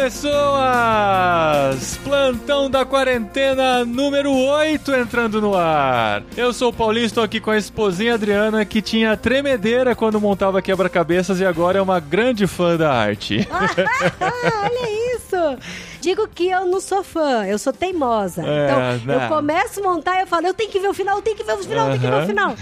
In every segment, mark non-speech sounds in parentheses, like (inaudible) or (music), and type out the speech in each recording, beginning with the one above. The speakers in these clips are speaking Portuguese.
pessoas! Plantão da quarentena número 8 entrando no ar. Eu sou o Paulinho, estou aqui com a esposinha Adriana, que tinha tremedeira quando montava quebra-cabeças e agora é uma grande fã da arte. Olha isso! Digo que eu não sou fã, eu sou teimosa. É, então, né? eu começo a montar e eu falo, eu tenho que ver o final, eu tenho que ver o final, eu tenho que ver o final.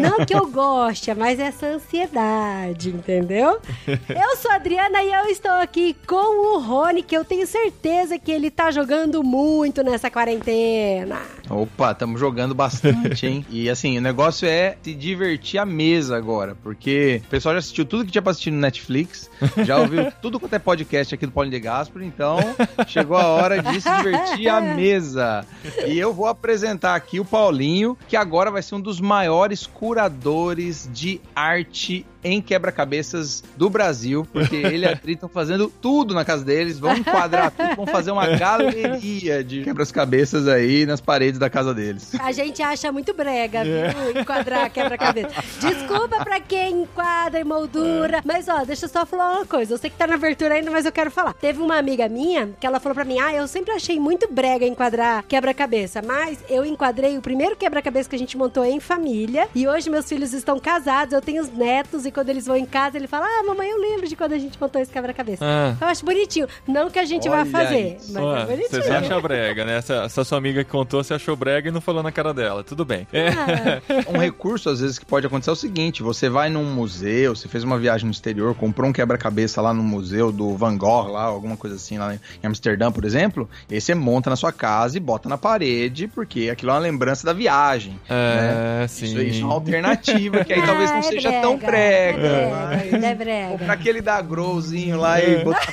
Não que eu goste, mas essa ansiedade, entendeu? (laughs) Eu sou a Adriana e eu estou aqui com o Rony, que eu tenho certeza que ele tá jogando muito nessa quarentena. Opa, estamos jogando bastante, hein? (laughs) E assim, o negócio é se divertir à mesa agora, porque o pessoal já assistiu tudo que tinha pra assistir no Netflix, já ouviu (laughs) tudo quanto é podcast aqui do Paulinho de Gaspar, então chegou a hora de se divertir à (laughs) mesa. E eu vou apresentar aqui o Paulinho, que agora vai ser um dos maiores curadores de arte em quebra-cabeças do Brasil, porque ele e a Tri estão fazendo tudo na casa deles, vão enquadrar tudo, vão fazer uma galeria de quebra-cabeças aí nas paredes da casa deles. A gente acha muito brega, viu? Enquadrar quebra-cabeça. Desculpa pra quem enquadra em moldura. Mas, ó, deixa eu só falar uma coisa. Eu sei que tá na abertura ainda, mas eu quero falar. Teve uma amiga minha que ela falou pra mim: Ah, eu sempre achei muito brega enquadrar quebra-cabeça. Mas eu enquadrei o primeiro quebra-cabeça que a gente montou em família. E hoje meus filhos estão casados, eu tenho os netos. E quando eles vão em casa, ele fala: Ah, mamãe, eu lembro de quando a gente montou esse quebra-cabeça. Ah. Eu acho bonitinho. Não que a gente Olha vai fazer, isso. mas Ó, é bonitinho. Você acha brega, né? Essa, essa sua amiga que contou, você achou brega e não falou na cara dela. Tudo bem. É. Ah, (laughs) Um recurso, às vezes, que pode acontecer é o seguinte: você vai num museu, você fez uma viagem no exterior, comprou um quebra-cabeça lá no museu do Van Gogh, lá, alguma coisa assim, lá em Amsterdã, por exemplo, e aí você monta na sua casa e bota na parede, porque aquilo é uma lembrança da viagem. É, né? sim. Isso, isso é uma alternativa, que aí (laughs) talvez Ah, não é seja brega, tão brega. É mas- brega, é brega. Comprar aquele da Growzinho lá e botar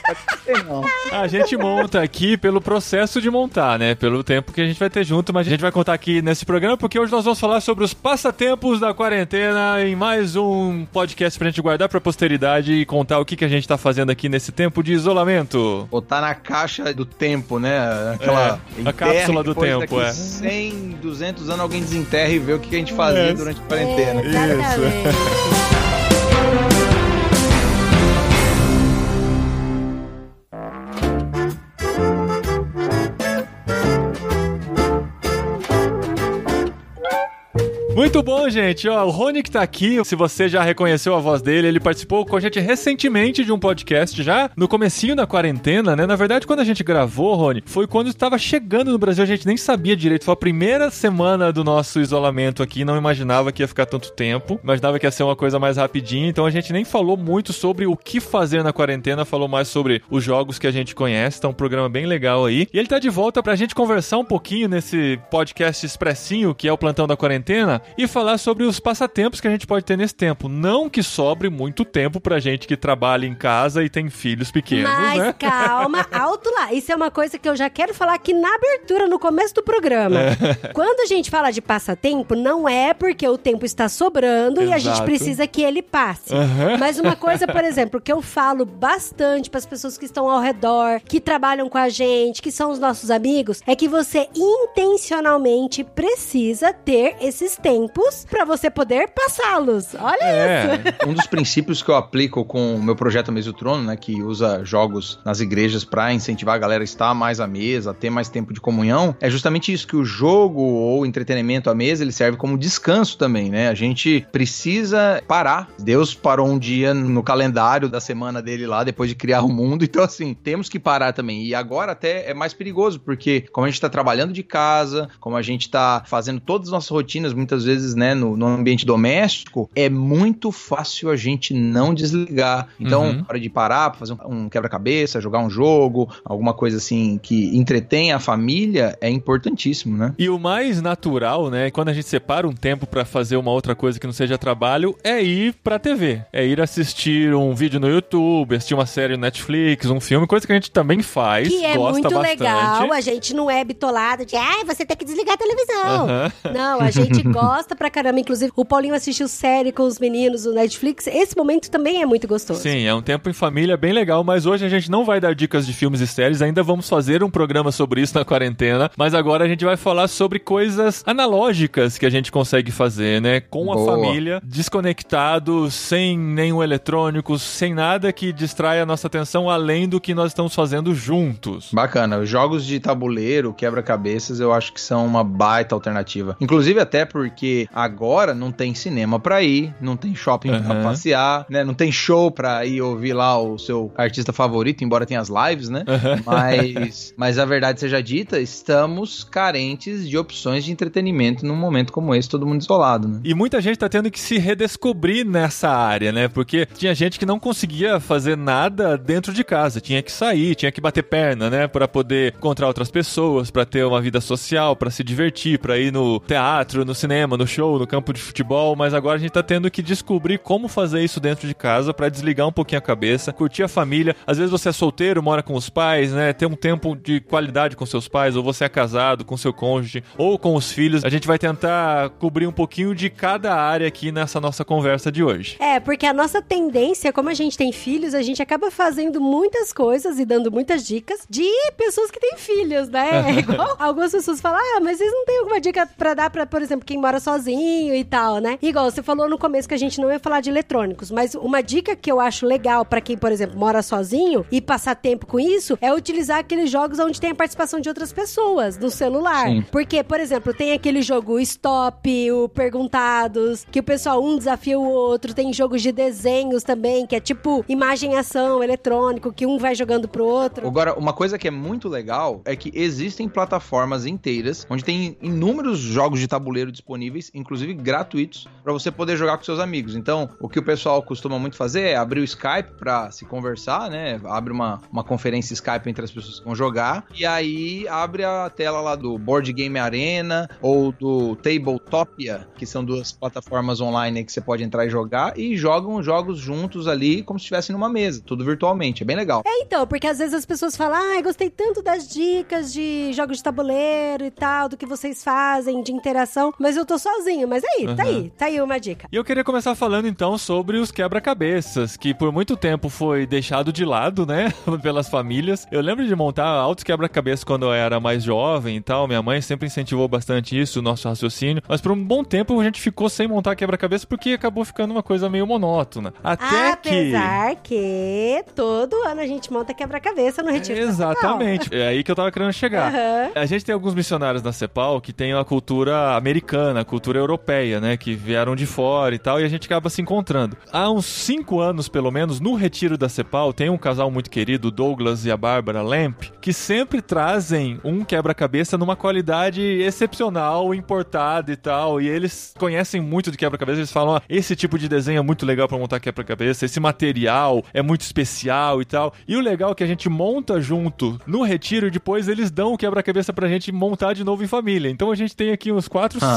não. A gente monta aqui pelo processo de montar, né? Pelo tempo que a gente vai ter junto, mas a gente vai contar aqui nesse programa porque hoje nós vamos falar sobre os passatempos da quarentena em mais um podcast pra gente guardar pra posteridade e contar o que, que a gente tá fazendo aqui nesse tempo de isolamento. Botar na caixa do tempo, né? Aquela É, a cápsula do tempo, daqui é. 100, 200 anos alguém desenterra e vê o que que a gente fazia É. durante a quarentena. Exatamente. Muito bom, gente. Ó, o Rony que tá aqui, se você já reconheceu a voz dele, ele participou com a gente recentemente de um podcast já no comecinho da quarentena, né? Na verdade, quando a gente gravou, Rony, foi quando estava chegando no Brasil, a gente nem sabia direito. Foi a primeira semana do nosso isolamento aqui, não imaginava que ia ficar tanto tempo, imaginava que ia ser uma coisa mais rapidinha, então a gente nem falou muito sobre o que fazer na quarentena, falou mais sobre os jogos que a gente conhece, tá um programa bem legal aí. E ele tá de volta pra gente conversar um pouquinho nesse podcast expressinho, que é o Plantão da Quarentena, e falar sobre os passatempos que a gente pode ter nesse tempo. Não que sobre muito tempo pra gente que trabalha em casa e tem filhos pequenos, Mas né? calma, (laughs) alto lá. Isso é uma coisa que eu já quero falar aqui na abertura, no começo do programa. É. Quando a gente fala de passatempo, não é porque o tempo está sobrando e a gente Exato. precisa que ele passe. Aham. Mas uma (laughs) coisa, por exemplo, que eu falo bastante para as pessoas que estão ao redor, que trabalham com a gente, que são os nossos amigos, é que você intencionalmente precisa ter esses tempos para você poder passá-los. Olha É, Um dos princípios que eu aplico com o meu projeto Mesa do Trono, né, que usa jogos nas igrejas pra incentivar a galera a estar mais à mesa, a ter mais tempo de comunhão, é justamente isso que o jogo ou entretenimento à mesa, ele serve como descanso também, né? A gente precisa parar. Deus parou um dia no calendário da semana dele lá depois de criar o mundo, então assim, temos que parar também. E agora até é mais perigoso, porque como a gente tá trabalhando de casa, como a gente tá fazendo todas as nossas rotinas muitas vezes, né, no, no ambiente doméstico, é muito fácil a gente não desligar. Então, Uhum. hora de parar pra fazer um, um quebra-cabeça, jogar um jogo, alguma coisa assim que entretém a família, é importantíssimo, né? E o mais natural, né, quando a gente separa um tempo pra fazer uma outra coisa que não seja trabalho, é ir pra TV. É ir assistir um vídeo no YouTube, assistir uma série no Netflix, um filme, coisa que a gente também faz, Que é muito bastante. legal, a gente não é bitolado de, ai, você tem que desligar a televisão. Aham. Não, a gente gosta (laughs) gosta pra caramba. Inclusive, o Paulinho assistiu série com os meninos no Netflix. Esse momento também é muito gostoso. Sim, é um tempo em família bem legal, mas hoje a gente não vai dar dicas de filmes e séries, ainda vamos fazer um programa sobre isso na quarentena, mas agora a gente vai falar sobre coisas analógicas que a gente consegue fazer, né? Com a Boa. família, desconectado, sem nenhum eletrônico, sem nada que distraia a nossa atenção além do que nós estamos fazendo juntos. Bacana. Os jogos de tabuleiro, quebra-cabeças, eu acho que são uma baita alternativa. Inclusive até porque agora não tem cinema pra ir, não tem shopping pra Aham. passear, né? Não tem show pra ir ouvir lá o seu artista favorito, embora tenha as lives, né? Mas, (laughs) mas a verdade seja dita, estamos carentes de opções de entretenimento num momento como esse, todo mundo isolado, né? E muita gente tá tendo que se redescobrir nessa área, né? Porque tinha gente que não conseguia fazer nada dentro de casa, tinha que sair, tinha que bater perna, né, Pra poder encontrar outras pessoas, pra ter uma vida social, pra se divertir, pra ir no teatro, no cinema, no show, no campo de futebol, mas agora a gente tá tendo que descobrir como fazer isso dentro de casa pra desligar um pouquinho a cabeça, curtir a família. Às vezes você é solteiro, mora com os pais, né, ter um tempo de qualidade com seus pais, ou você é casado com seu cônjuge, ou com os filhos. A gente vai tentar cobrir um pouquinho de cada área aqui nessa nossa conversa de hoje. É, porque a nossa tendência, como a gente tem filhos, a gente acaba fazendo muitas coisas e dando muitas dicas de pessoas que têm filhos, né? (laughs) É igual algumas pessoas falam, ah, mas vocês não têm alguma dica pra dar pra, por exemplo, quem mora sozinho e tal, né? Igual você falou no começo que a gente não ia falar de eletrônicos, mas uma dica que eu acho legal pra quem, por exemplo, mora sozinho e passar tempo com isso é utilizar aqueles jogos onde tem a participação de outras pessoas no celular. Sim. Porque, por exemplo, tem aquele jogo Stop, o Perguntados, que o pessoal um desafia o outro. Tem jogos de desenhos também, que é tipo imagem ação eletrônico, que um vai jogando pro outro. Agora, uma coisa que é muito legal é que existem plataformas inteiras onde tem inúmeros jogos de tabuleiro disponíveis, inclusive gratuitos, pra você poder jogar com seus amigos. Então, o que o pessoal costuma muito fazer é abrir o Skype pra se conversar, né? Abre uma, uma conferência Skype entre as pessoas que vão jogar e aí abre a tela lá do Board Game Arena ou do Tabletopia, que são duas plataformas online que você pode entrar e jogar e jogam jogos juntos ali como se estivessem numa mesa, tudo virtualmente. É bem legal. É, então, porque às vezes as pessoas falam, ai, gostei tanto das dicas de jogos de tabuleiro e tal, do que vocês fazem, de interação, mas eu tô sozinho. Mas aí, tá Uhum. aí, tá aí uma dica. E eu queria começar falando então sobre os quebra-cabeças, que por muito tempo foi deixado de lado, né, (laughs) pelas famílias. Eu lembro de montar altos quebra-cabeças quando eu era mais jovem e tal. Minha mãe sempre incentivou bastante isso, o nosso raciocínio. Mas por um bom tempo a gente ficou sem montar quebra-cabeça porque acabou ficando uma coisa meio monótona. Até que. Apesar que todo ano a gente monta quebra-cabeça no Retiro. Exatamente. É aí que eu tava querendo chegar. Aham. A gente tem alguns missionários na CEPAL que tem a cultura americana, a cultura europeia, né? Que vieram de fora e tal, e a gente acaba se encontrando. Há uns cinco anos, pelo menos, no retiro da CEPAL, tem um casal muito querido, o Douglas e a Bárbara Lamp, que sempre trazem um quebra-cabeça numa qualidade excepcional, importada e tal. E eles conhecem muito de quebra-cabeça, eles falam: ó, esse tipo de desenho é muito legal pra montar quebra-cabeça, esse material é muito especial e tal. E o legal é que a gente monta junto no retiro e depois eles dão o quebra-cabeça pra gente montar de novo em família. Então a gente tem aqui uns 4, Ah.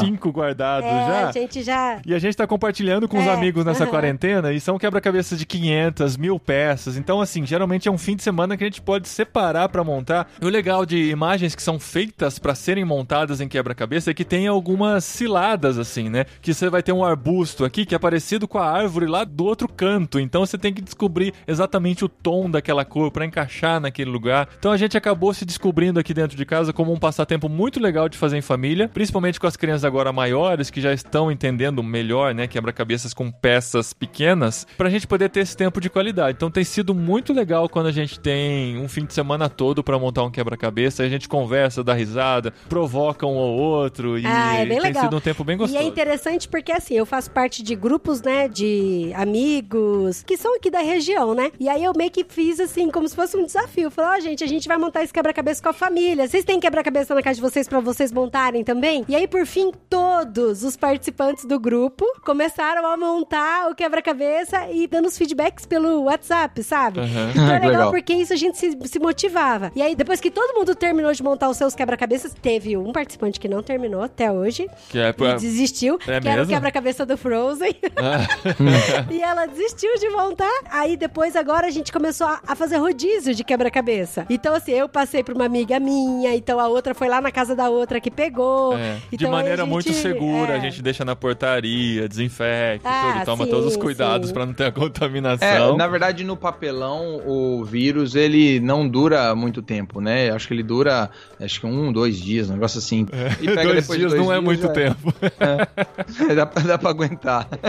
5 guardados É, já. a gente já. E a gente tá compartilhando com os É, amigos nessa (laughs) quarentena e são quebra-cabeças de 500, mil peças. Então, assim, geralmente é um fim de semana que a gente pode separar pra montar. E o legal de imagens que são feitas pra serem montadas em quebra-cabeça é que tem algumas ciladas, assim, né? Que você vai ter um arbusto aqui que é parecido com a árvore lá do outro canto. Então você tem que descobrir exatamente o tom daquela cor pra encaixar naquele lugar. Então a gente acabou se descobrindo aqui dentro de casa como um passatempo muito legal de fazer em família, principalmente com as crianças agora maiores que já estão entendendo melhor, né, quebra-cabeças com peças pequenas, pra gente poder ter esse tempo de qualidade. Então tem sido muito legal quando a gente tem um fim de semana todo pra montar um quebra-cabeça, a gente conversa, dá risada, provoca um ao outro e Ah, é bem tem legal. sido um tempo bem E gostoso. é interessante porque, assim, eu faço parte de grupos, né, de amigos que são aqui da região, né? E aí eu meio que fiz, assim, como se fosse um desafio. Falei, ó, gente, a gente vai montar esse quebra-cabeça com a família. Vocês têm quebra-cabeça na casa de vocês pra vocês montarem também? E aí, por fim, todos os participantes do grupo começaram a montar o quebra-cabeça e dando os feedbacks pelo WhatsApp, sabe? Aham. Então Ah, é que legal, legal. porque isso a gente se, se motivava. E aí, depois que todo mundo terminou de montar os seus quebra-cabeças, teve um participante que não terminou até hoje. Que é E desistiu, É que era o mesmo? quebra-cabeça do Frozen. Ah, (laughs) e ela desistiu de montar. Aí depois, agora, a gente começou a, a fazer rodízio de quebra-cabeça. Então, assim, eu passei pra uma amiga minha, então a outra foi lá na casa da outra que pegou. é. Então, de maneira gente- muito segura, é. a gente deixa na portaria, desinfecta, Ah, tudo, toma sim, todos os cuidados sim. pra não ter a (laughs) É, contaminação. na verdade, no papelão, o vírus, ele não dura muito tempo, né? Acho que ele dura, acho que um, dois dias, um negócio assim. E pega dois depois de dias não é muito já- tempo. (laughs) dá, pra- dá pra aguentar. (laughs)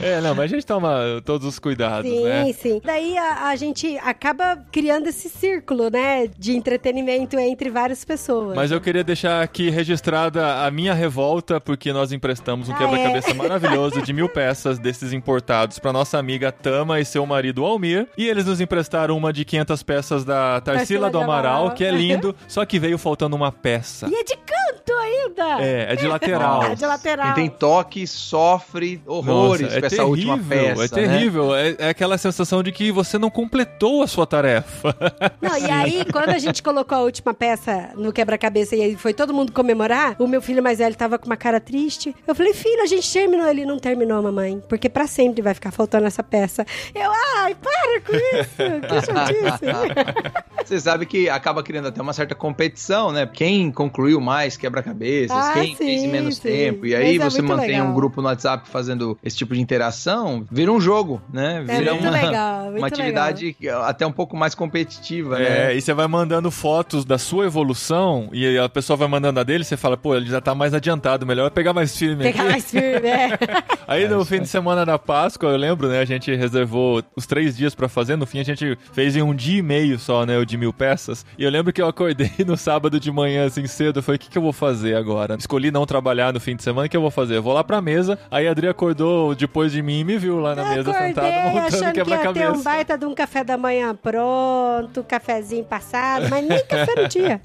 É, não, mas a gente toma todos os cuidados, Sim, né? sim. Daí a, a gente acaba criando esse círculo, né? De entretenimento entre várias pessoas. Mas eu queria deixar aqui registrada a minha revolta, porque nós emprestamos um Ah, quebra-cabeça é? (laughs) maravilhoso de mil peças desses importados pra nossa amiga Tama e seu marido Almir. E eles nos emprestaram uma de 500 peças da Tarsila do Amaral, Amaral. que é lindo, (laughs) só que veio faltando uma peça. E é de canto ainda! É, é de lateral. É de lateral. Quem tem toque sofre horrores Nossa, é com essa terrível, última peça. é terrível. É, é aquela sensação de que você não completou a sua tarefa. (laughs) Não, e aí, quando a gente colocou a última peça no quebra-cabeça e aí foi todo mundo comemorar, o meu filho mais velho tava com uma cara triste. Eu falei, filho, a gente terminou. Ele não terminou, mamãe, porque pra sempre vai ficar faltando essa peça. Eu, ai, para com isso! Que! (laughs) Você sabe que acaba criando até uma certa competição, né? Quem concluiu mais quebra-cabeças, Ah, quem sim, fez em menos sim. tempo. E aí Mas é você muito mantém legal. um grupo no WhatsApp fazendo esse tipo de interação, vira um jogo, né? É Vira muito uma, legal, (laughs) muito uma atividade até um pouco mais competitiva, É, né? e você vai mandando fotos da sua evolução e a pessoa vai mandando a dele, você fala, pô, ele já tá mais adiantado, melhor é pegar mais firme Pegar aqui. mais firme, é. (laughs) Aí no fim de semana da Páscoa, eu lembro, né? A gente reservou os três dias pra fazer. No fim, a gente fez em um dia e meio só, né? O de mil peças. E eu lembro que eu acordei (laughs) no sábado de manhã, assim, cedo. Eu falei, o que, que eu vou fazer agora? Escolhi não trabalhar no fim de semana. O que eu vou fazer? Eu vou lá pra mesa. Aí a Adri acordou depois de mim e me viu lá na Eu mesa acordei sentado (laughs) montando achando que ia ter um quebra-cabeça. baita de um café da manhã pronto, cafezinho passado, mas nem café no dia.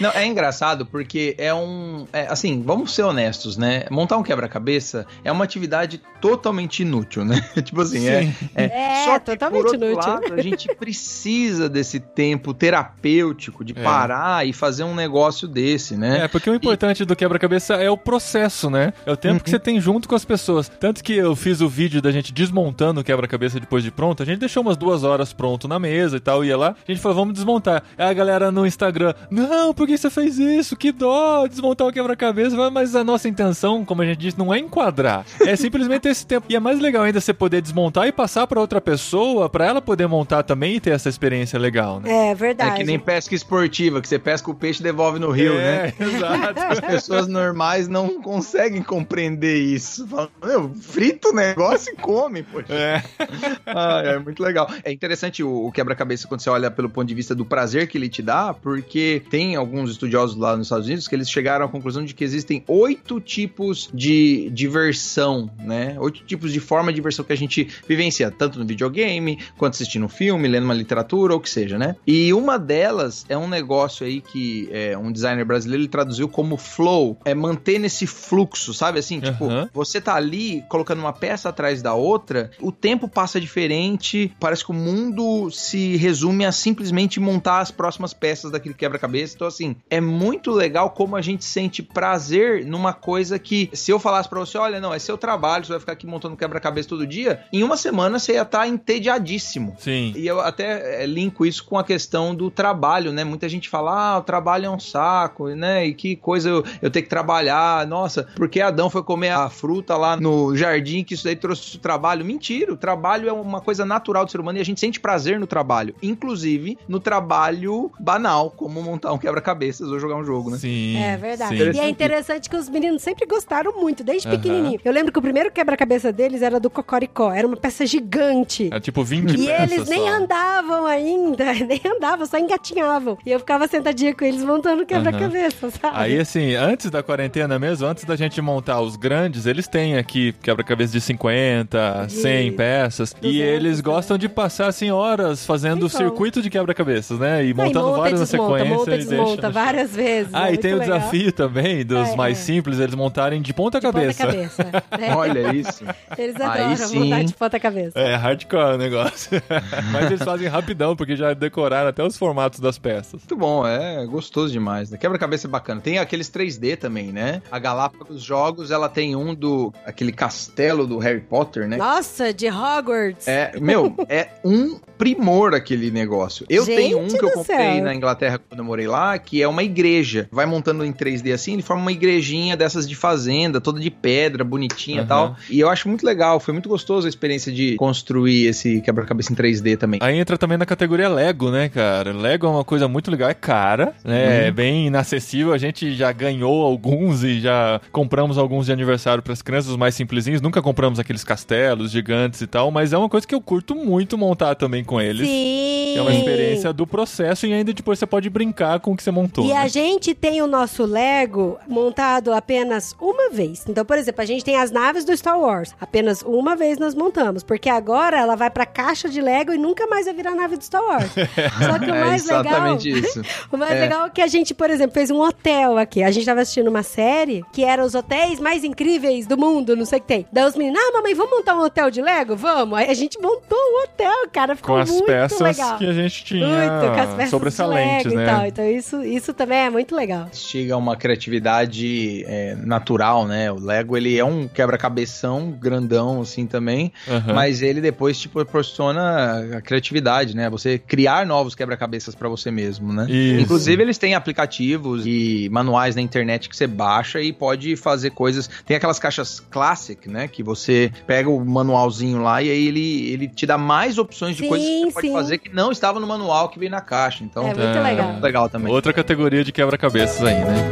Não, é engraçado porque é um. é, assim, vamos ser honestos, né? Montar um quebra-cabeça é uma atividade totalmente inútil, né? (laughs) tipo assim, é. é, É, Só que, totalmente por outro inútil. lado, a gente (laughs) precisa desse tempo terapêutico de É. parar e fazer um negócio desse, né? É, porque o importante do quebra-cabeça é o processo, né? É o tempo que você tem junto com as pessoas. Tanto que eu fiz o vídeo da gente desmontando o quebra-cabeça depois de pronto. A gente deixou umas duas horas pronto na mesa e tal, ia lá. A gente falou, vamos desmontar. Aí a galera no Instagram, não, por que você fez isso? Que dó, desmontar o quebra-cabeça. Mas a nossa intenção, como a gente disse, não é enquadrar. É simplesmente ter esse tempo. E é mais legal ainda você poder desmontar e passar pra outra pessoa, pra ela poder montar também e ter essa experiência legal, né? É verdade. É que nem pesca esportiva, que você pesca o peixe e devolve no rio, né? É, (laughs) exato. As pessoas normais não conseguem compreender isso. Falam, meu, frita o negócio e come, poxa. É. Ah, é muito legal. É interessante o, o quebra-cabeça quando você olha pelo ponto de vista do prazer que ele te dá, porque tem alguns estudiosos lá nos Estados Unidos que eles chegaram à conclusão de que existem oito tipos de diversão, né? Oito tipos de forma de diversão que a gente vivencia, tanto no videogame, quanto assistindo um filme, lendo uma literatura, ou o que seja, né? E uma delas é um negócio aí que é, um designer brasileiro ele traduziu como flow, é manter nesse fluxo, sabe? Assim, tipo, Aham. você tá ali colocando uma peça atrás da outra, o tempo passa diferente, parece que o mundo se resume a simplesmente montar as próximas peças daquele quebra-cabeça. Então, assim, é muito legal como a gente sente prazer numa coisa que, se eu falasse pra você, olha, não, é seu trabalho, você vai ficar aqui montando quebra-cabeça todo dia, em uma semana você ia estar entediadíssimo. Sim. E eu até é, linko isso com a questão do trabalho, né? Muita gente fala, ah, o trabalho é um saco, né? E que coisa eu, eu ter que trabalhar. Nossa, porque Adão foi comer a fruta lá no jardim que isso daí trouxe trabalho. Mentira, o trabalho é uma coisa natural do ser humano e a gente sente prazer no trabalho. Inclusive no trabalho banal, como montar um quebra-cabeças ou jogar um jogo, né? Sim. É verdade. sim. E é interessante que os meninos sempre gostaram muito, desde Aham. pequenininho. Eu lembro que o primeiro quebra-cabeça deles era do Cocoricó, era uma peça gigante. É tipo 20 E eles nem só. andavam ainda, (laughs) nem andavam, só engatinhavam. E eu ficava sentadinha com eles montando quebra-cabeça, sabe? Aí, assim, antes da quarentena mesmo, antes da gente montar os grandes, eles têm aqui quebra-cabeça de 50, De 100 peças. e 200, eles gostam de passar, assim, horas fazendo o Então. circuito de quebra-cabeças, né? E e montando monta, vários na sequência. monta, e deixa desmonta no- várias vezes. Ah, é e tem o legal. desafio também dos É, mais é. Simples, eles montarem de ponta De cabeça. ponta-cabeça. É. (laughs) Olha isso. Eles Aí adoram sim. montar de ponta-cabeça. É, hardcore o negócio. (laughs) Mas eles fazem rapidão, porque já decoraram até os formatos das peças. Muito bom, é gostoso demais. né? Quebra-cabeça é bacana. Tem aqueles 3D também, né? A Galápagos Jogos, ela tem um do aquele castelo do Harry Potter, né? Nossa, de Hogwarts. É, meu, é um primor aquele negócio. Eu Gente tenho um que eu comprei céu. na Inglaterra quando eu morei lá, que é uma igreja. Vai montando em 3D assim, ele forma uma igrejinha dessas de fazenda, toda de pedra, bonitinha e Aham. tal. E eu acho muito legal, foi muito gostoso a experiência de construir esse quebra-cabeça em 3D também. Aí entra também na categoria Lego, né, cara? Lego é uma coisa muito legal, é cara, né? É bem inacessível. A gente já ganhou alguns e já compramos alguns de aniversário para as crianças, os mais simplesinhos. Nunca compramos aqueles castelos gigantes e tal, mas é uma coisa que eu curto muito montar também com eles. Sim. É uma experiência do processo e ainda depois você pode brincar com o que você montou. E né? a gente tem o nosso Lego montado apenas uma vez. Então, por exemplo, a gente tem as naves do Star Wars. Apenas uma vez nós montamos. Porque agora ela vai pra caixa de Lego e nunca mais vai virar nave do Star Wars. (laughs) Só que o é mais legal. exatamente isso. (laughs) O mais É. legal é que a gente, por exemplo, fez um hotel aqui. A gente tava assistindo uma série que era os hotéis mais incríveis do mundo, não sei o que tem. Daí os meninos, ah, mamãe, vamos montar um hotel de Lego? Vamos. Aí a gente montou um hotel, cara. Ficou com as muito peças legal. que a gente tinha Muito, com as peças sobressalentes, né? tal. Então isso, isso também é muito legal. Chega a uma criatividade é, natural, né? O Lego, ele é um quebra-cabeção grandão, assim, também. Aham. Mas ele depois te proporciona a criatividade, né? Você criar novos quebra-cabeças pra você mesmo, né? Isso. Inclusive, eles têm aplicativos e manuais na internet que você baixa e pode fazer coisas. Tem aquelas caixas Classic, né? Que você pega o manualzinho lá e aí ele, ele te dá mais opções de Sim, coisas que você pode sim. fazer que não estava no manual que vem na caixa. Então, É muito É. legal. muito legal também. Outra categoria de quebra-cabeças aí, né?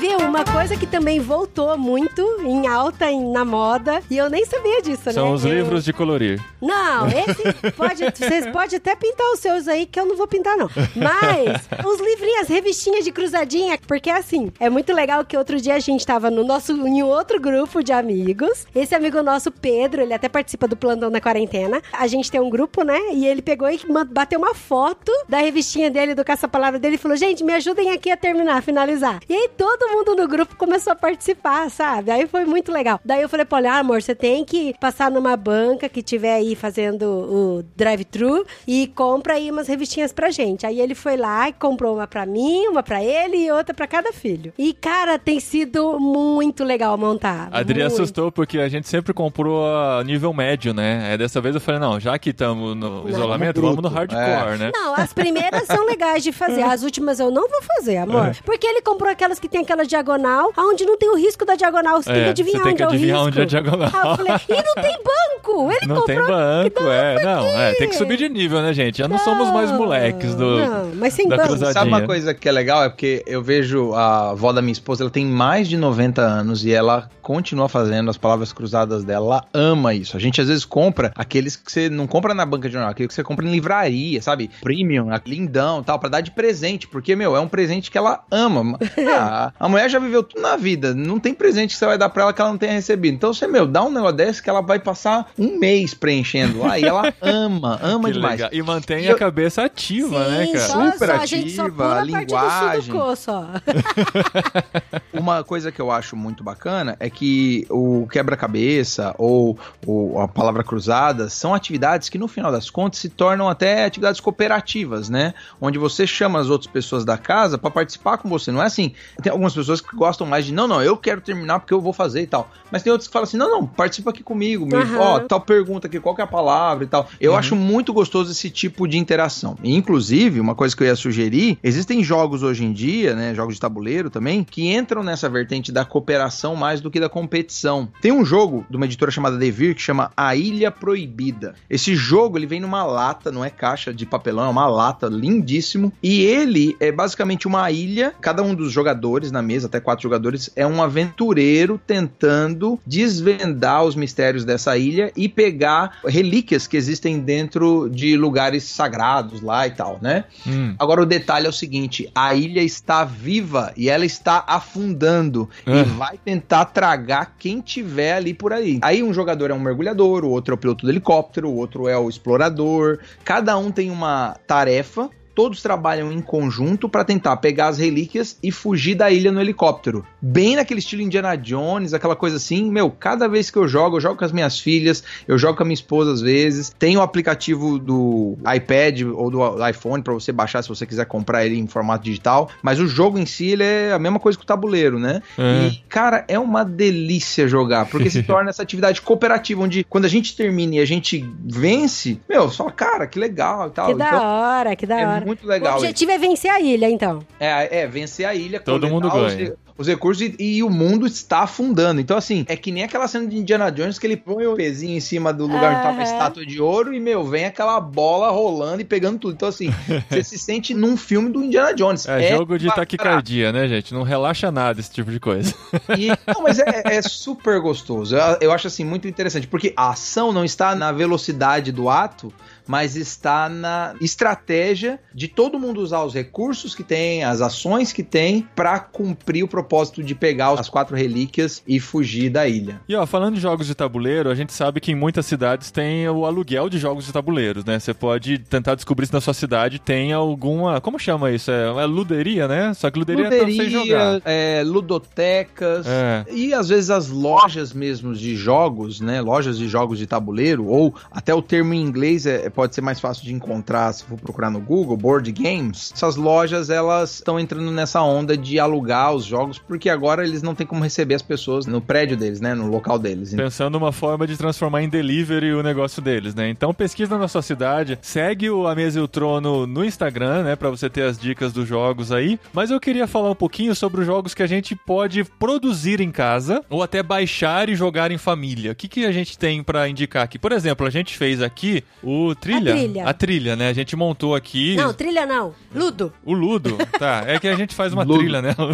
Viu? Uma coisa que também voltou muito em alta em- na moda, e eu nem sabia disso, São né? os Eu- livros de colorir. Não, esse pode. (laughs) Vocês podem até pintar os seus aí, que eu não vou pintar, não. Mas, os livrinhos, as revistinhas de cruzadinha, porque assim, é muito legal que outro dia a gente tava no nosso, em outro grupo de amigos. Esse amigo nosso, Pedro, ele até participa do plantão da quarentena. A gente tem um grupo, né? E ele pegou e bateu uma foto da revistinha dele, do caça-palavra dele, e falou: gente, me ajudem aqui a terminar, a finalizar. E aí todo mundo no grupo começou a participar, sabe? Aí foi muito legal. Daí eu falei pra ah, amor, você tem que passar numa banca que tiver aí fazendo o drive-thru e compra aí umas revistinhas pra gente. Aí ele foi lá e comprou uma pra mim, uma pra ele e outra pra cada filho. E, cara, tem sido muito legal montar. A Adri muito. assustou porque a gente sempre comprou a nível médio, né? Aí dessa vez eu falei, não, já que estamos no isolamento, bruto. vamos no hardcore, né? Não, as primeiras são legais de fazer. As últimas eu não vou fazer, amor. É. Porque ele comprou aquelas que tem aquela diagonal, onde não tem o risco da diagonal. Você tem É, que adivinhar você tem onde que é o adivinhar risco. onde é a diagonal. Ah, eu falei, e não tem banco! Ele Não comprou tem banco, Não, é. Não, é, tem que subir de nível, né, gente? Já não, somos mais moleques do. Não, mas sem banco. cruzadinha. Sabe uma coisa que é legal? É porque eu vejo a avó da minha esposa, ela tem mais de 90 anos e ela continua fazendo as palavras cruzadas dela. Ela ama isso. A gente às vezes compra aqueles que você não compra na banca de jornal, aquele que você compra em livraria, sabe? Premium, lindão tal, pra dar de presente. Porque, meu, é um presente que ela ama. (laughs) Ah, a mulher já viveu tudo na vida. Não tem presente que você vai dar pra ela que ela não tenha recebido. Então você, meu, dá um negócio desse que ela vai passar um mês preenchendo lá e ela (laughs) ama, ama Que demais. legal. E mantém E eu- a cabeça ativa, Sim, né, cara? só, Super só, a gente só ativa, pula a a parte do linguagem. sudoku só. (laughs) Uma coisa que eu acho muito bacana é que o quebra-cabeça ou, ou a palavra cruzada são atividades que, no final das contas, se tornam até atividades cooperativas, né? Onde você chama as outras pessoas da casa para participar com você. Não é assim. Tem algumas pessoas que gostam mais de, não, não, eu quero terminar porque eu vou fazer e tal. Mas tem outros que falam assim, não, não, participa aqui comigo. Me, Aham. ó, tal pergunta aqui, qual que é a palavra e tal. Eu acho muito gostoso esse tipo de interação. E, inclusive, uma coisa que eu ia sugerir, existem jogos hoje em dia, né, jogos de tabuleiro também, que entram nessa vertente da cooperação mais do que da competição. Tem um jogo de uma editora chamada Devir que chama A Ilha Proibida. Esse jogo, ele vem numa lata, não é caixa de papelão, é uma lata lindíssimo, e ele é basicamente uma ilha, cada um dos jogadores na mesa, até quatro jogadores, é um aventureiro tentando desvendar os mistérios dessa ilha e pegar relíquias que existem dentro de lugares sagrados lá e tal, né? Hum. Agora o detalhe é o seguinte: a ilha está viva e ela está afundando Ah. e vai tentar tragar quem tiver ali por aí. Aí um jogador é um mergulhador, o outro é o piloto do helicóptero, o outro é o explorador. Cada um tem uma tarefa. Todos trabalham em conjunto para tentar pegar as relíquias e fugir da ilha no helicóptero. Bem naquele estilo Indiana Jones, aquela coisa assim. Meu, cada vez que eu jogo, eu jogo com as minhas filhas, eu jogo com a minha esposa às vezes. Tem o aplicativo do iPad ou do iPhone para você baixar se você quiser comprar ele em formato digital. Mas o jogo em si, ele é a mesma coisa que o tabuleiro, né? É. E, cara, é uma delícia jogar, porque se (laughs) torna essa atividade cooperativa, onde quando a gente termina e a gente vence, meu, só, cara, que legal e tal. Que da Então, hora, que da é hora. Muito O legal. objetivo é vencer a ilha, então. É, é, vencer a ilha, Todo mundo os, ganha. os recursos e, e o mundo está afundando. Então, assim, é que nem aquela cena de Indiana Jones que ele põe o pezinho em cima do lugar onde tava a estátua de ouro e, meu, vem aquela bola rolando e pegando tudo. Então, assim, (laughs) você se sente num filme do Indiana Jones. É, jogo de taquicardia, né, gente? Não relaxa nada esse tipo de coisa. E- não, mas é, é super gostoso. Eu, eu acho assim muito interessante, porque a ação não está na velocidade do ato, mas está na estratégia de todo mundo usar os recursos que tem, as ações que tem, pra cumprir o propósito de pegar as quatro relíquias e fugir da ilha. E ó, falando de jogos de tabuleiro, a gente sabe que em muitas cidades tem o aluguel de jogos de tabuleiros, né? Você pode tentar descobrir se na sua cidade tem alguma. Como chama isso? É, é luderia, né? Só que luderia, é pra você jogar. Luderia, é, ludotecas. É. E às vezes as lojas mesmo de jogos, né? Lojas de jogos de tabuleiro, ou até o termo em inglês é, pode ser mais fácil de encontrar se for procurar no Google, board games. Essas lojas elas estão entrando nessa onda de alugar os jogos, porque agora eles não têm como receber as pessoas no prédio deles, né? No local deles. Pensando uma forma de transformar em delivery o negócio deles, né? Então pesquisa na sua cidade, segue o A Mesa e o Trono no Instagram, né? Pra você ter as dicas dos jogos aí. Mas eu queria falar um pouquinho sobre os jogos que a gente pode produzir em casa ou até baixar e jogar em família. O que, que a gente tem pra indicar aqui? Por exemplo, a gente fez aqui o Trilha. A trilha. A trilha, né? A gente montou aqui. Não, trilha não. Ludo. O Ludo, tá. É que a gente faz uma Ludo. trilha, né? (laughs)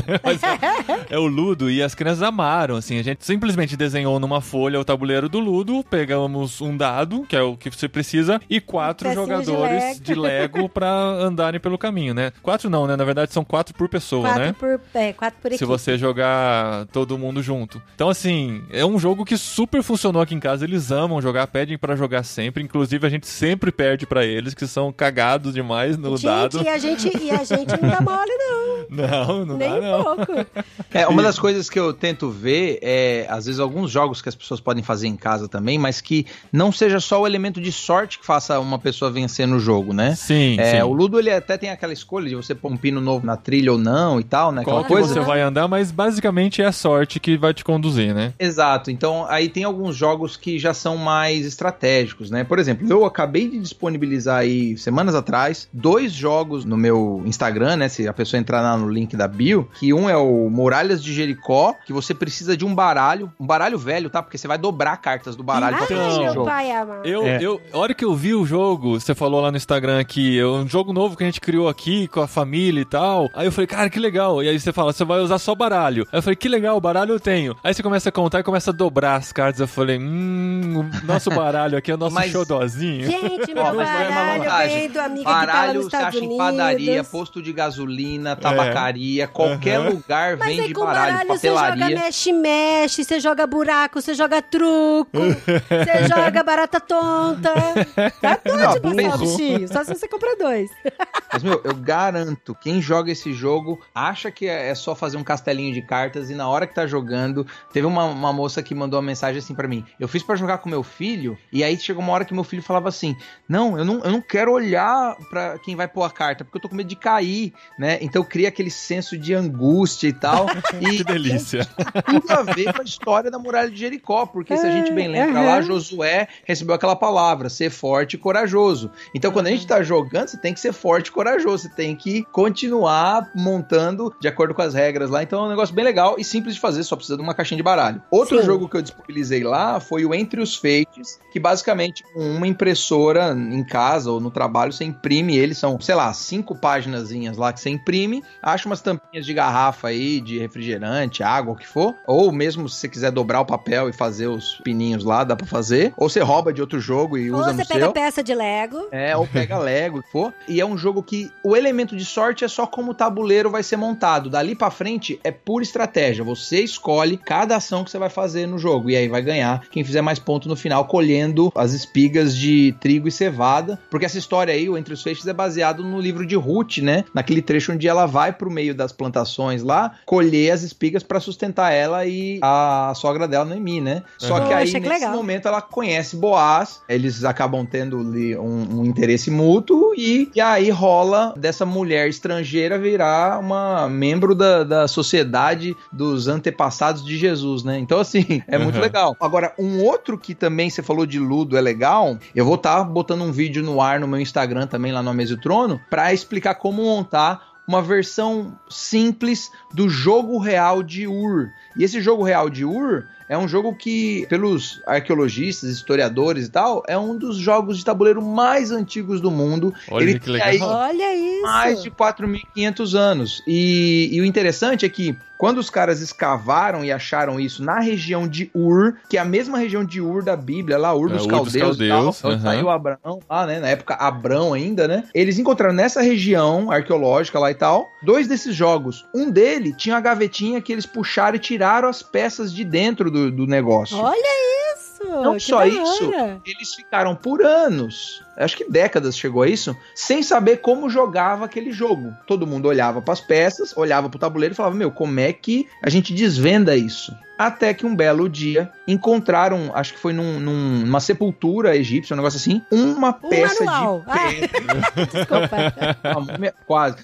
É, é o Ludo e as crianças amaram, assim. A gente simplesmente desenhou numa folha o tabuleiro do Ludo, pegamos um dado, que é o que você precisa, e quatro Pecinhas de jogadores Lego. de Lego pra andarem pelo caminho, né? Quatro não, né? Na verdade são quatro por pessoa, Quatro né? por, é, quatro por Se equipe. você jogar todo mundo junto. Então, assim, é um jogo que super funcionou aqui em casa. Eles amam jogar, pedem pra jogar sempre. Inclusive, a gente sempre perde pra eles, que são cagados demais no Gente, dado. e a gente, e a gente não dá mole, não. (laughs) Não, não Nem dá, um não. pouco. É, uma das coisas que eu tento ver é, às vezes, alguns jogos que as pessoas podem fazer em casa também, mas que não seja só o elemento de sorte que faça uma pessoa vencer no jogo, né? Sim, É, sim. o Ludo ele até tem aquela escolha de você pôr um pino novo na trilha ou não e tal, né? Qual Aquela que coisa. você vai andar, mas basicamente é a sorte que vai te conduzir, né? Exato. Então, aí tem alguns jogos que já são mais estratégicos, né? Por exemplo, eu acabei de disponibilizar aí semanas atrás dois jogos no meu Instagram, né? Se a pessoa entrar lá no link da bio, que um é o Muralhas de Jericó, que você precisa de um baralho, um baralho velho, tá? Porque você vai dobrar cartas do baralho pra Então, fazer Ai, esse meu jogo. pai. Eu, É. eu, a hora que eu vi o jogo, você falou lá no Instagram que é um jogo novo que a gente criou aqui com a família e tal. Aí eu falei, cara, que legal. E aí você fala, você vai usar só baralho. Aí eu falei, que legal, baralho eu tenho. Aí você começa a contar e começa a dobrar as cartas. Eu falei, hum, o nosso baralho aqui é o nosso Mas- xodózinho. Gente, meu é baralho vantagem. vem do amigo que tá lá Baralho nos Estados acha em Unidos. padaria, posto de gasolina, tabacaria, qualquer Aham. lugar Mas aí vende com baralho, baralho você joga papelaria. mexe-mexe, você joga buraco, você joga truco, (laughs) você joga barata tonta. Tá doido Não, de passar o burro. bichinho, só se você comprar dois. (laughs) Mas, meu, eu garanto, quem joga esse jogo acha que é é só fazer um castelinho de cartas e na hora que tá jogando, teve uma, uma moça que mandou uma mensagem assim pra mim. Eu fiz pra jogar com meu filho e aí chegou uma hora que meu filho falava assim: "Não, eu não, eu não quero olhar pra quem vai pôr a carta, porque eu tô com medo de cair", né? Então cria aquele senso de angústia e tal. (laughs) e Que delícia. (laughs) tudo a ver com a história da muralha de Jericó, porque se a gente bem lembra aham. lá, Josué recebeu aquela palavra, ser forte e corajoso. Então, quando a gente tá jogando, você tem que ser forte e corajoso, você tem que continuar montando de acordo com as regras lá. Então, é um negócio bem legal e simples de fazer, só precisa de uma caixinha de baralho. Outro Sim. jogo que eu disponibilizei lá foi o Entre os Fates, que basicamente com uma impressora em casa ou no trabalho, você imprime ele, são, sei lá, cinco páginazinhas lá que você imprime, acha umas tampinhas de garrafa aí, de refrigerante, água, o que for, ou mesmo se você quiser dobrar o papel e fazer os pininhos lá, dá pra fazer, ou você rouba de outro jogo e Ou usa você no pega seu. peça de Lego. É, ou pega (laughs) Lego, o que for. E é um jogo que o elemento de sorte é só como o tabuleiro vai ser montado. Dali pra frente é pura estratégia. Você escolhe cada ação que você vai fazer no jogo. E aí vai ganhar quem fizer mais ponto no final, colhendo as espigas de trigo e cevada. Porque essa história aí, o Entre os Feixes, é baseado no livro de Ruth, né? Naquele trecho onde ela vai pro meio das plantações lá, colher as espigas para sustentar ela e a sogra dela, Noemi, né? Só Uhum. que aí, que nesse legal. momento, ela conhece Boaz, eles acabam tendo ali um, um interesse mútuo e, e aí rola dessa mulher estrangeira virar uma membro da, da sociedade dos antepassados de Jesus, né? Então, assim, é muito Uhum. legal. Agora, um outro que também você falou de Ludo é legal, eu vou estar botando um vídeo no ar no meu Instagram também, lá no A Mesa Trono, pra explicar como montar uma versão simples do jogo real de Ur. E esse jogo real de Ur é um jogo que, pelos arqueologistas, historiadores e tal, é um dos jogos de tabuleiro mais antigos do mundo. Olha Ele que tem legal. aí Olha isso. mais de 4.500 anos. E, e o interessante é que quando os caras escavaram e acharam isso na região de Ur, que é a mesma região de Ur da Bíblia, lá Ur É, dos Ur dos Caldeus, e Caldeus, tal, onde aham. saiu Abraão lá, né? Na época Abrão ainda, né? Eles encontraram nessa região arqueológica lá e tal, dois desses jogos. Um dele tinha uma gavetinha que eles puxaram e tiraram as peças de dentro do, do negócio. Olha isso. Não que só isso, eles ficaram por anos, acho que décadas chegou a isso, sem saber como jogava aquele jogo. Todo mundo olhava para as peças, olhava para o tabuleiro e falava: Meu, como é que a gente desvenda isso? Até que um belo dia encontraram, acho que foi num- num- numa sepultura egípcia, um negócio assim, uma Um peça manual. de Ah. pedra. (laughs) Desculpa. Uma múmia- Quase.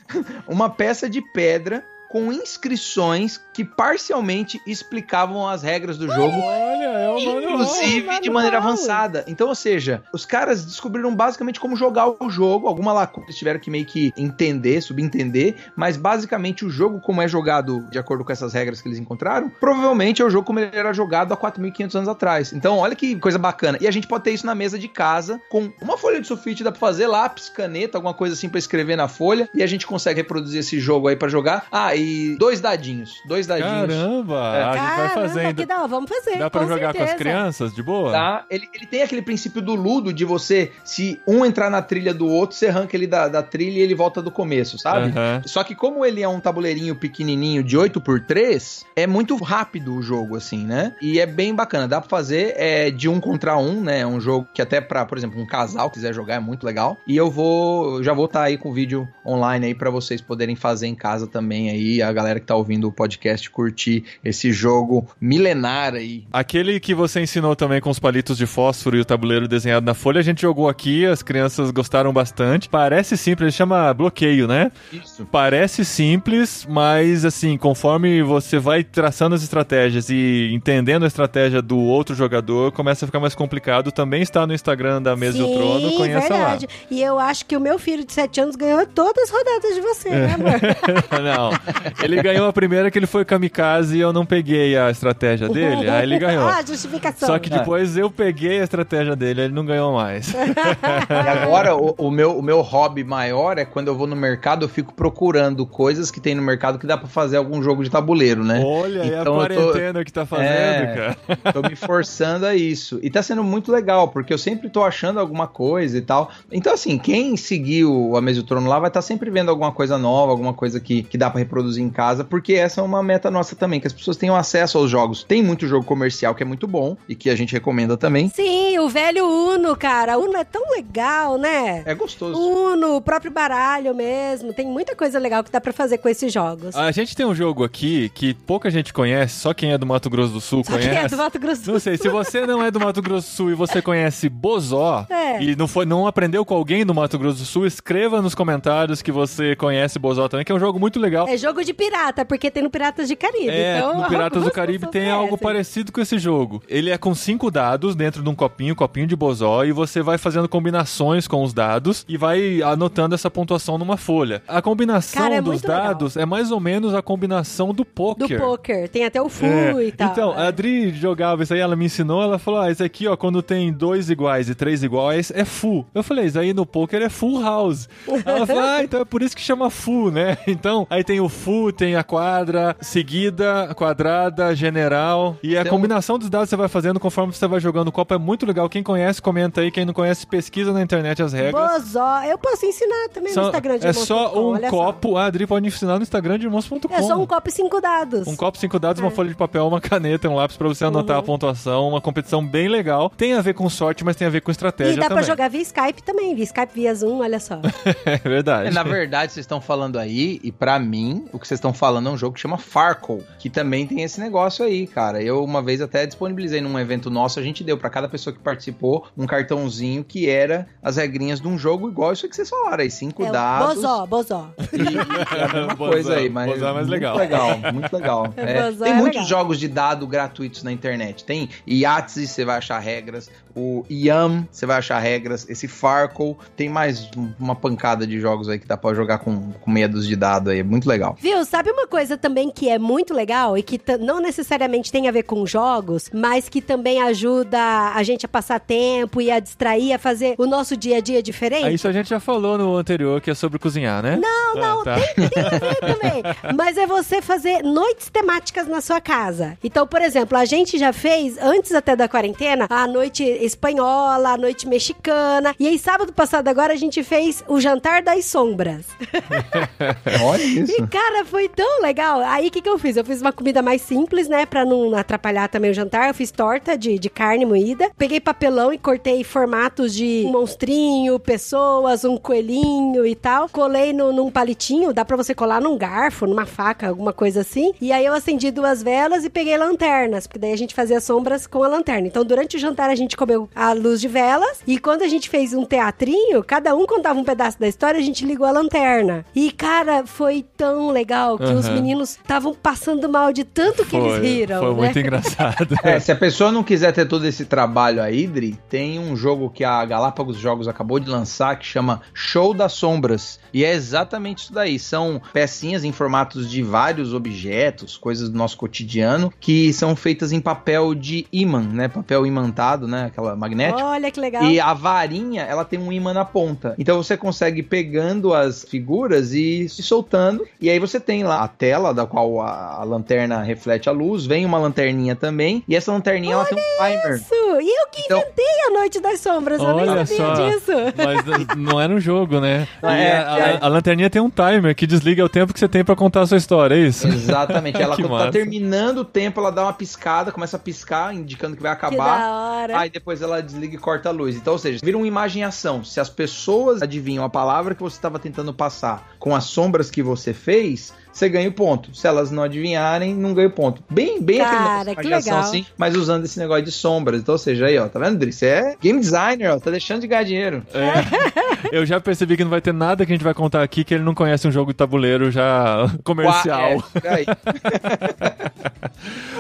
Uma peça de pedra com inscrições que parcialmente explicavam as regras do jogo Olha, é inclusive manual. de maneira avançada. Então, ou seja, os caras descobriram basicamente como jogar o jogo, alguma lacuna eles tiveram que meio que entender, subentender, mas basicamente o jogo como é jogado de acordo com essas regras que eles encontraram, provavelmente é o jogo como ele era jogado há 4.500 anos atrás. Então, olha que coisa bacana. E a gente pode ter isso na mesa de casa com uma folha de sulfite, dá pra fazer lápis, caneta, alguma coisa assim pra escrever na folha, e a gente consegue reproduzir esse jogo aí pra jogar. Ah, e dois dadinhos, dois dadinhos. Caramba, É. a gente vai Caramba, fazendo. que dá, vamos fazer. Dá pra com jogar com certeza. as crianças de boa? Tá? Ele, ele tem aquele princípio do ludo de você, se um entrar na trilha do outro, você arranca ele da, da trilha e ele volta do começo, sabe? Aham. Só que como ele é um tabuleirinho pequenininho de 8x3, é muito rápido o jogo, assim, né? E é bem bacana. Dá pra fazer é, de um contra um, né? É um jogo que até pra, por exemplo, um casal quiser jogar é muito legal. E eu vou, já vou estar aí com o vídeo online aí pra vocês poderem fazer em casa também aí. A galera que tá ouvindo o podcast curtir esse jogo milenar aí. Aquele que você ensinou também com os palitos de fósforo e o tabuleiro desenhado na folha, a gente jogou aqui, as crianças gostaram bastante. Parece simples, ele chama bloqueio, né? Isso. Parece simples, mas assim, conforme você vai traçando as estratégias e entendendo a estratégia do outro jogador, começa a ficar mais complicado. Também está no Instagram da Mesa e o Trono, conheça verdade. E eu acho que o meu filho de 7 anos ganhou todas as rodadas de você, né, amor? lá. (laughs) Não, (laughs) (laughs) ele ganhou a primeira que ele foi kamikaze e eu não peguei a estratégia dele, aí ele ganhou. (laughs) ah, justificação. Só que depois eu peguei a estratégia dele, ele não ganhou mais. (laughs) E agora, o, o meu, o meu hobby maior é quando eu vou no mercado, eu fico procurando coisas que tem no mercado que dá pra fazer algum jogo de tabuleiro, né? Olha, é a Então eu tô- quarentena que tá fazendo, É. cara. Tô me forçando a isso. E tá sendo muito legal, porque eu sempre tô achando alguma coisa e tal. Então, assim, quem seguiu a Mesa do Trono lá vai estar sempre vendo alguma coisa nova, alguma coisa que, que dá pra reproduzir em casa, porque essa é uma meta nossa também, que as pessoas tenham acesso aos jogos. Tem muito jogo comercial que é muito bom e que a gente recomenda também. Sim, o velho Uno, cara. Uno é tão legal, né? É gostoso. Uno, o próprio baralho mesmo. Tem muita coisa legal que dá pra fazer com esses jogos. A gente tem um jogo aqui que pouca gente conhece, só quem é do Mato Grosso do Sul Só conhece. que é do Mato Grosso do Não sei, se você não é do Mato Grosso do Sul e você conhece Bozó É. e não, foi, não aprendeu com alguém do Mato Grosso do Sul, escreva nos comentários que você conhece Bozó também, que é um jogo muito legal. É jogo de pirata, porque tem no Piratas de Caribe. É, então, no Piratas do (laughs) Caribe tem algo conhecem. parecido com esse jogo. Ele é com cinco dados dentro de um copinho, copinho de bozó, e você vai fazendo combinações com os dados e vai anotando essa pontuação numa folha. A combinação Cara, é dos muito legal. dados é mais ou menos a combinação do Do poker. poker. Tem até o Fu É. e tal. Então, é. a Adri jogava isso aí, ela me ensinou, ela falou: Ah, isso aqui, ó, quando tem dois iguais e três iguais, é full. Eu falei, isso aí no poker é full house. (laughs) Ela falou, ah, então é por isso que chama full, né? (laughs) Então, aí tem o full, tem a quadra, seguida, quadrada, general. E a Então- combinação dos dados que você vai fazendo conforme você vai jogando o copo é muito legal. Quem conhece, comenta aí. Quem não conhece, pesquisa na internet as regras. Bozó. Eu posso ensinar também São- no Instagram de é só um olha só. copo. A Adri pode ensinar no Instagram de irmãos.com. É só um copo e cinco dados. Um copo, cinco dados, É. uma folha de papel, uma caneta, um lápis pra você anotar Uhum. a pontuação. Uma competição bem legal. Tem a ver com sorte, mas tem a ver com estratégia E dá também. pra jogar via Skype também. Via Skype, via Zoom, olha só. (laughs) É verdade. É, Na verdade, vocês estão falando aí, e pra mim, o que vocês estão falando é um jogo que chama Farco, que também tem esse negócio aí, cara. Eu uma vez até disponibilizei num evento nosso, a gente deu pra cada pessoa que participou um cartãozinho que era as regrinhas de um jogo igual isso que vocês falaram aí, cinco É dados. Bozó, Bozó. E (laughs) é a mesma Bozó, coisa aí, mas Bozó é mais muito legal. legal, muito legal. (laughs) É, tem é muitos legal. jogos de dado gratuitos na internet. Tem Yahtzee, você vai achar regras. O Yam, você vai achar regras. Esse Farco, tem mais um- uma pancada de jogos aí que dá pra jogar com, com meia dúzia de dado aí. É muito legal. Viu? Sabe uma coisa também que é muito legal e que não necessariamente tem a ver com jogos, mas que também ajuda a gente a passar tempo e a distrair, a fazer o nosso dia a dia diferente? Ah, Isso a gente já falou no anterior, que é sobre cozinhar, né? Não, não, Ah, tá. tem, tem a ver também. (laughs) Mas é você fazer noites temáticas na sua casa. Então, por exemplo, a gente já fez, antes até da quarentena, a noite espanhola, a noite mexicana. E aí, sábado passado agora, a gente fez o jantar das sombras. (laughs) Olha isso. E, cara, foi tão legal. Aí, o que, que eu fiz? Eu fiz uma comida mais simples, né? Pra não atrapalhar também o jantar. Eu fiz torta de, de carne moída. Peguei papelão e cortei formatos de monstrinho, pessoas, um coelhinho e tal. Colei no, num palitinho. Dá pra você colar num garfo, numa faca, alguma coisa assim. E aí, eu acendi duas velas e peguei lanternas. Porque daí a gente fazia sombras com a lanterna. Então, durante o jantar, a gente comeu a luz de velas. E quando a gente fez um teatrinho, cada um contava um pedaço da história, a gente ligou a lanterna. E, cara, foi tão legal que os Aham. meninos estavam passando mal de tanto que eles Foi, riram. foi né? muito engraçado. É, se a pessoa não quiser ter todo esse trabalho aí, Dri, tem um jogo que a Galápagos Jogos acabou de lançar que chama Show das Sombras. E é exatamente isso daí. São pecinhas em formatos de vários objetos, coisas do nosso cotidiano, que são feitas em papel de imã, né? Papel imantado, né? Aquela magnética. Olha que legal. E a varinha, ela tem um imã na ponta. Então você consegue ir pegando as figuras e se soltando. E aí você tem lá a tela da qual a, a lanterna reflete a luz. Vem uma lanterninha também. E essa lanterninha ela tem um timer. Isso! E eu que Então- inventei a Noite das Sombras, eu Olha nem sabia só. disso. Mas não era um jogo, né? (laughs) E É, a, a- é. a lanterninha tem um timer que desliga o tempo que você tem pra contar a sua história, é isso? Exatamente. (laughs) Ela Que quando massa. tá terminando o tempo, ela dá uma piscada, começa a piscar, indicando que vai Que acabar. da hora. Aí depois ela desliga e corta a luz. Então, ou seja, vira uma imagem em ação. Se as pessoas adivinham a palavra que você estava tentando passar com as sombras que você fez, 3 você ganha o ponto. Se elas não adivinharem, não ganha o ponto. Bem, bem Cara, negócio assim, mas usando esse negócio de sombras. Então, ou seja, aí, ó, tá vendo, Dri? Você é game designer, ó, tá deixando de ganhar dinheiro. É. (laughs) Eu já percebi que não vai ter nada que a gente vai contar aqui que ele não conhece um jogo de tabuleiro já (laughs) comercial. Qua- É, aí. (laughs)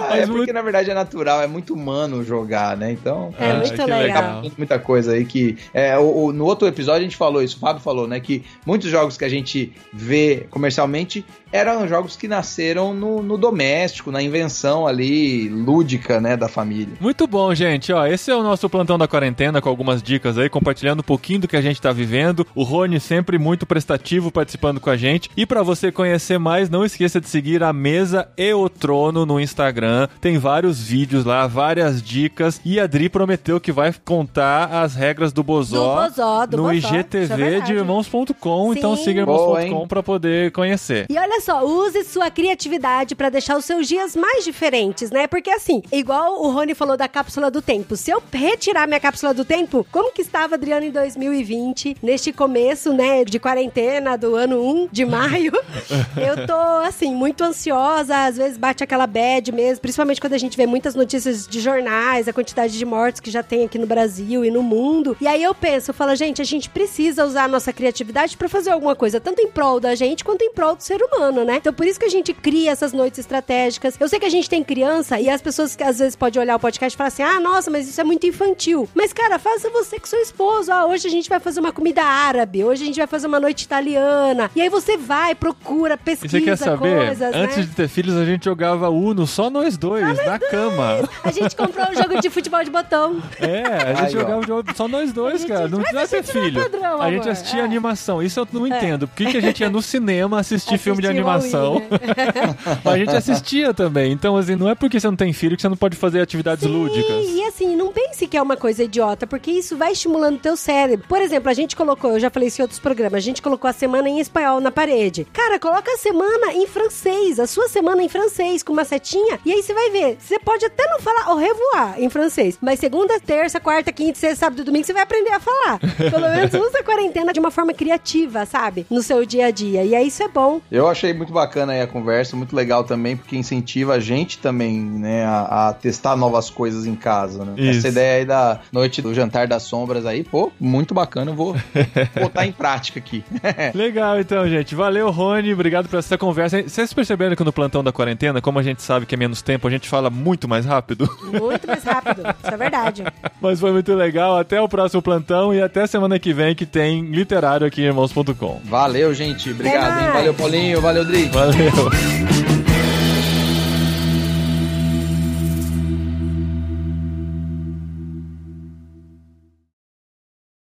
Ah, é porque, muito- na verdade, é natural, é muito humano jogar, né? Então. É Ah, muito legal. legal. Tem muita coisa aí que. É, o, o- no outro episódio a gente falou isso, o Fábio falou, né? Que muitos jogos que a gente vê comercialmente eram jogos que nasceram no, no doméstico, na invenção ali lúdica, né, da família. Muito bom, gente. Ó, esse é o nosso plantão da quarentena com algumas dicas aí, compartilhando um pouquinho do que a gente tá vivendo. O Rony sempre muito prestativo participando com a gente. E pra você conhecer mais, não esqueça de seguir a Mesa e o Trono no Instagram. Tem vários vídeos lá, várias dicas. E a Dri prometeu que vai contar as regras do Bozó, Do Bozó, do no Bozó. É IGTV verdade. de irmãos.com. Então siga irmãos.com pra poder conhecer. E olha só, use sua criatividade pra deixar os seus dias mais diferentes, né? Porque assim, igual o Rony falou da cápsula do tempo, se eu retirar minha cápsula do tempo, como que estava Adriano em 2020, neste começo, né, de quarentena do ano 1 de maio, (laughs) eu tô assim muito ansiosa, às vezes bate aquela bad mesmo, principalmente quando a gente vê muitas notícias de jornais, a quantidade de mortes que já tem aqui no Brasil e no mundo. E aí eu penso, eu falo, gente, a gente precisa usar a nossa criatividade pra fazer alguma coisa, tanto em prol da gente quanto em prol do ser humano, né? Então por isso que a gente cria essas noites estratégicas. Eu sei que a gente tem criança e as pessoas que às vezes podem olhar o podcast e falar assim: ah, nossa, mas isso é muito infantil. Mas, cara, faça você com seu esposo. Ah, hoje a gente vai fazer uma comida árabe, hoje a gente vai fazer uma noite italiana. E aí você vai, procura, E pesquisa você quer saber? coisas, Antes né? de ter filhos, a gente jogava Uno, só nós dois, na cama. A gente comprou um jogo de futebol de botão. É, a gente Aí, ó. jogava jogo só nós dois, gente- cara. Não mas a precisa ter gente não é filho. padrão, a gente assistia É. animação. Isso eu não entendo. Por que, que a gente ia no (laughs) cinema assistir filme de Assistir animação? Wall-E, né? Mas (laughs) a gente assistia também. Então, assim, não é porque você não tem filho que você não pode fazer atividades lúdicas. E assim, não pense que é uma coisa idiota, porque isso vai estimulando o teu cérebro. Por exemplo, a gente colocou, eu já falei isso em outros programas, a gente colocou a semana em espanhol na parede. Cara, coloca a semana em francês, a sua semana em francês, com uma setinha, e aí você vai ver. Você pode até não falar au revoir em francês, mas segunda, terça, quarta, quinta, sexta, sábado e domingo você vai aprender a falar. Pelo menos (laughs) usa a quarentena de uma forma criativa, sabe? No seu dia a dia. E aí isso é bom. Eu achei muito bacana aí a conversa, muito legal também, porque incentiva a gente também, né, a, a testar novas coisas em casa, né? Isso. Essa ideia aí da noite do jantar das sombras aí, pô, muito bacana, eu vou (laughs) botar em prática aqui. (laughs) Legal, então, gente. Valeu, Rony. Obrigado por essa conversa. Vocês perceberam que no plantão da quarentena, como a gente sabe que é menos tempo, a gente fala muito mais rápido? Muito mais rápido. Isso é verdade. (laughs) Mas foi muito legal. Até o próximo plantão e até semana que vem que tem literário aqui em irmãos.com. Valeu, gente. Obrigado, hein? Valeu, Paulinho. Valeu, Rodrigo. Valeu.